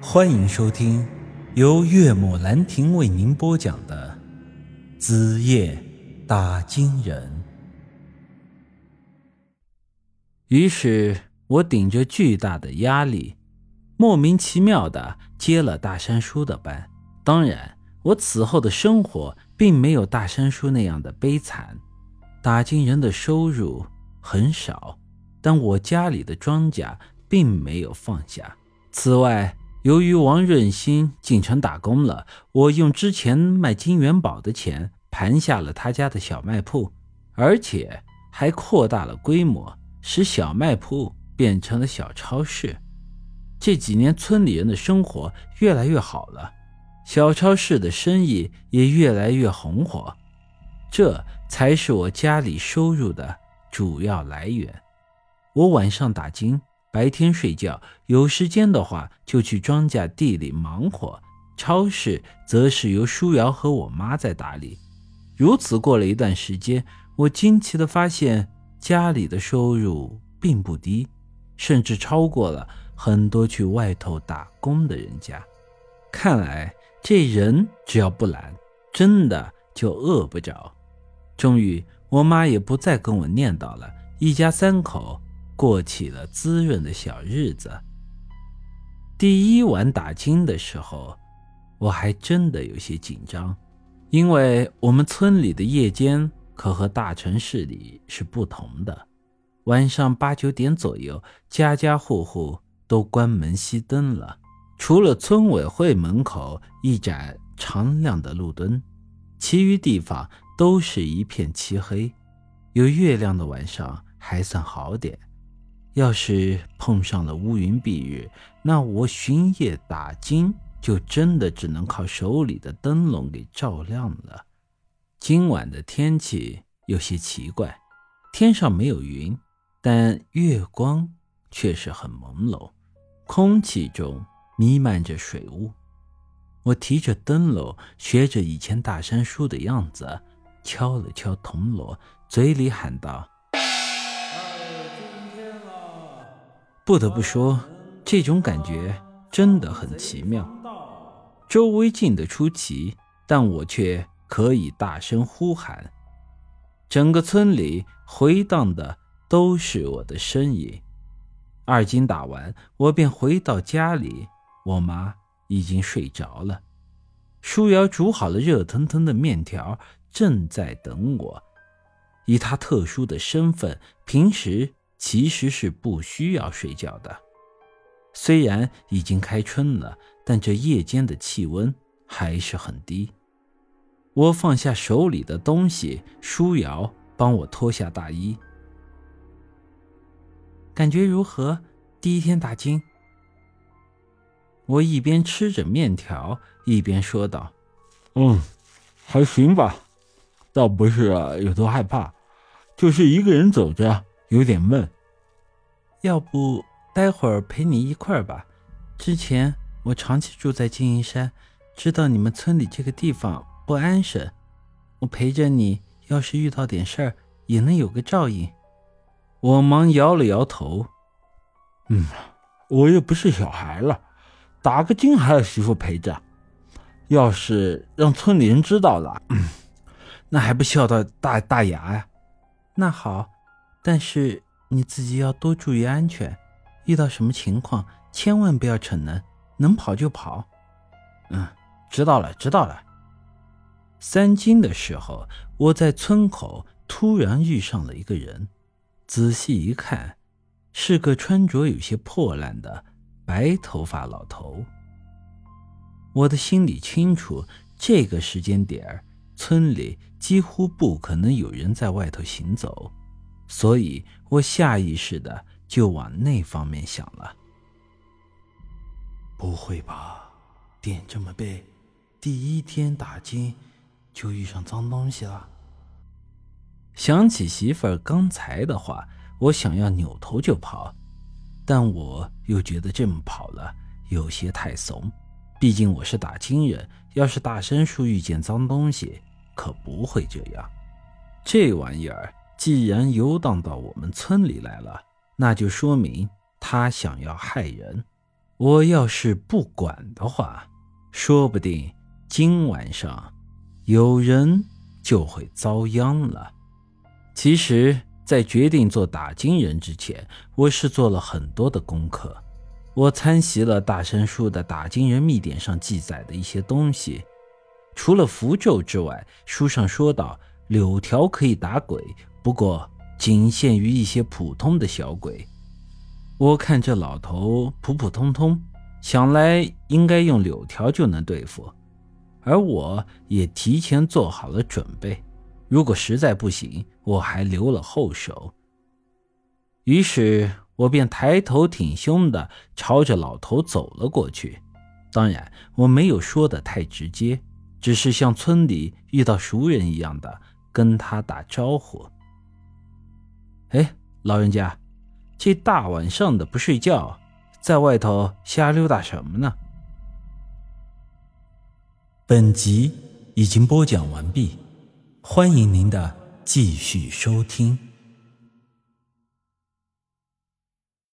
欢迎收听由岳母兰亭为您播讲的《子夜打金人》。于是我顶着巨大的压力，莫名其妙的接了大山叔的班。当然，我此后的生活并没有大山叔那样的悲惨。打金人的收入很少，但我家里的庄稼并没有放下。此外，由于王润新进城打工了，我用之前卖金元宝的钱盘下了他家的小卖铺，而且还扩大了规模，使小卖铺变成了小超市。这几年，村里人的生活越来越好了，小超市的生意也越来越红火。这才是我家里收入的主要来源。我晚上打金，白天睡觉，有时间的话就去庄稼地里忙活。超市则是由舒瑶和我妈在打理。如此过了一段时间，我惊奇地发现家里的收入并不低，甚至超过了很多去外头打工的人家。看来这人只要不懒，真的就饿不着。终于，我妈也不再跟我念叨了，一家三口过起了滋润的小日子。第一晚打金的时候，我还真的有些紧张，因为我们村里的夜间可和大城市里是不同的。晚上八九点左右，家家户户都关门熄灯了，除了村委会门口一盏常亮的路灯，其余地方。都是一片漆黑，有月亮的晚上还算好点。要是碰上了乌云蔽日，那我巡夜打金就真的只能靠手里的灯笼给照亮了。今晚的天气有些奇怪，天上没有云，但月光却是很朦胧，空气中弥漫着水雾。我提着灯笼，学着以前大山叔的样子。敲了敲铜锣，嘴里喊道：“不得不说，这种感觉真的很奇妙。周围静得出奇，但我却可以大声呼喊。整个村里回荡的都是我的声音。二斤打完，我便回到家里，我妈已经睡着了。舒瑶煮好了热腾腾的面条。正在等我。以她特殊的身份，平时其实是不需要睡觉的。虽然已经开春了，但这夜间的气温还是很低。我放下手里的东西，舒瑶帮我脱下大衣。感觉如何？第一天打金。我一边吃着面条，一边说道：“嗯，还行吧。”倒不是有多害怕，就是一个人走着有点闷。要不待会儿陪你一块儿吧？之前我长期住在金银山，知道你们村里这个地方不安生。我陪着你，要是遇到点事儿，也能有个照应。我忙摇了摇头。嗯，我又不是小孩了，打个金还要媳妇陪着。要是让村里人知道了，那还不笑到大大牙呀？那好，但是你自己要多注意安全，遇到什么情况千万不要逞能，能跑就跑。嗯，知道了，知道了。三更的时候，我在村口突然遇上了一个人，仔细一看，是个穿着有些破烂的白头发老头。我的心里清楚，这个时间点儿。村里几乎不可能有人在外头行走，所以我下意识的就往那方面想了。不会吧，点这么背，第一天打金就遇上脏东西了？想起媳妇儿刚才的话，我想要扭头就跑，但我又觉得这么跑了有些太怂，毕竟我是打金人，要是大山叔遇见脏东西。可不会这样，这玩意儿既然游荡到我们村里来了，那就说明他想要害人。我要是不管的话，说不定今晚上有人就会遭殃了。其实，在决定做打金人之前，我是做了很多的功课。我参习了大山叔的打金人秘典上记载的一些东西。除了符咒之外，书上说到柳条可以打鬼，不过仅限于一些普通的小鬼。我看这老头普普通通，想来应该用柳条就能对付。而我也提前做好了准备，如果实在不行，我还留了后手。于是我便抬头挺胸的朝着老头走了过去。当然，我没有说的太直接，只是像村里遇到熟人一样的跟他打招呼。哎，老人家。这大晚上的不睡觉，在外头瞎溜达什么呢？本集已经播讲完毕，欢迎您的继续收听。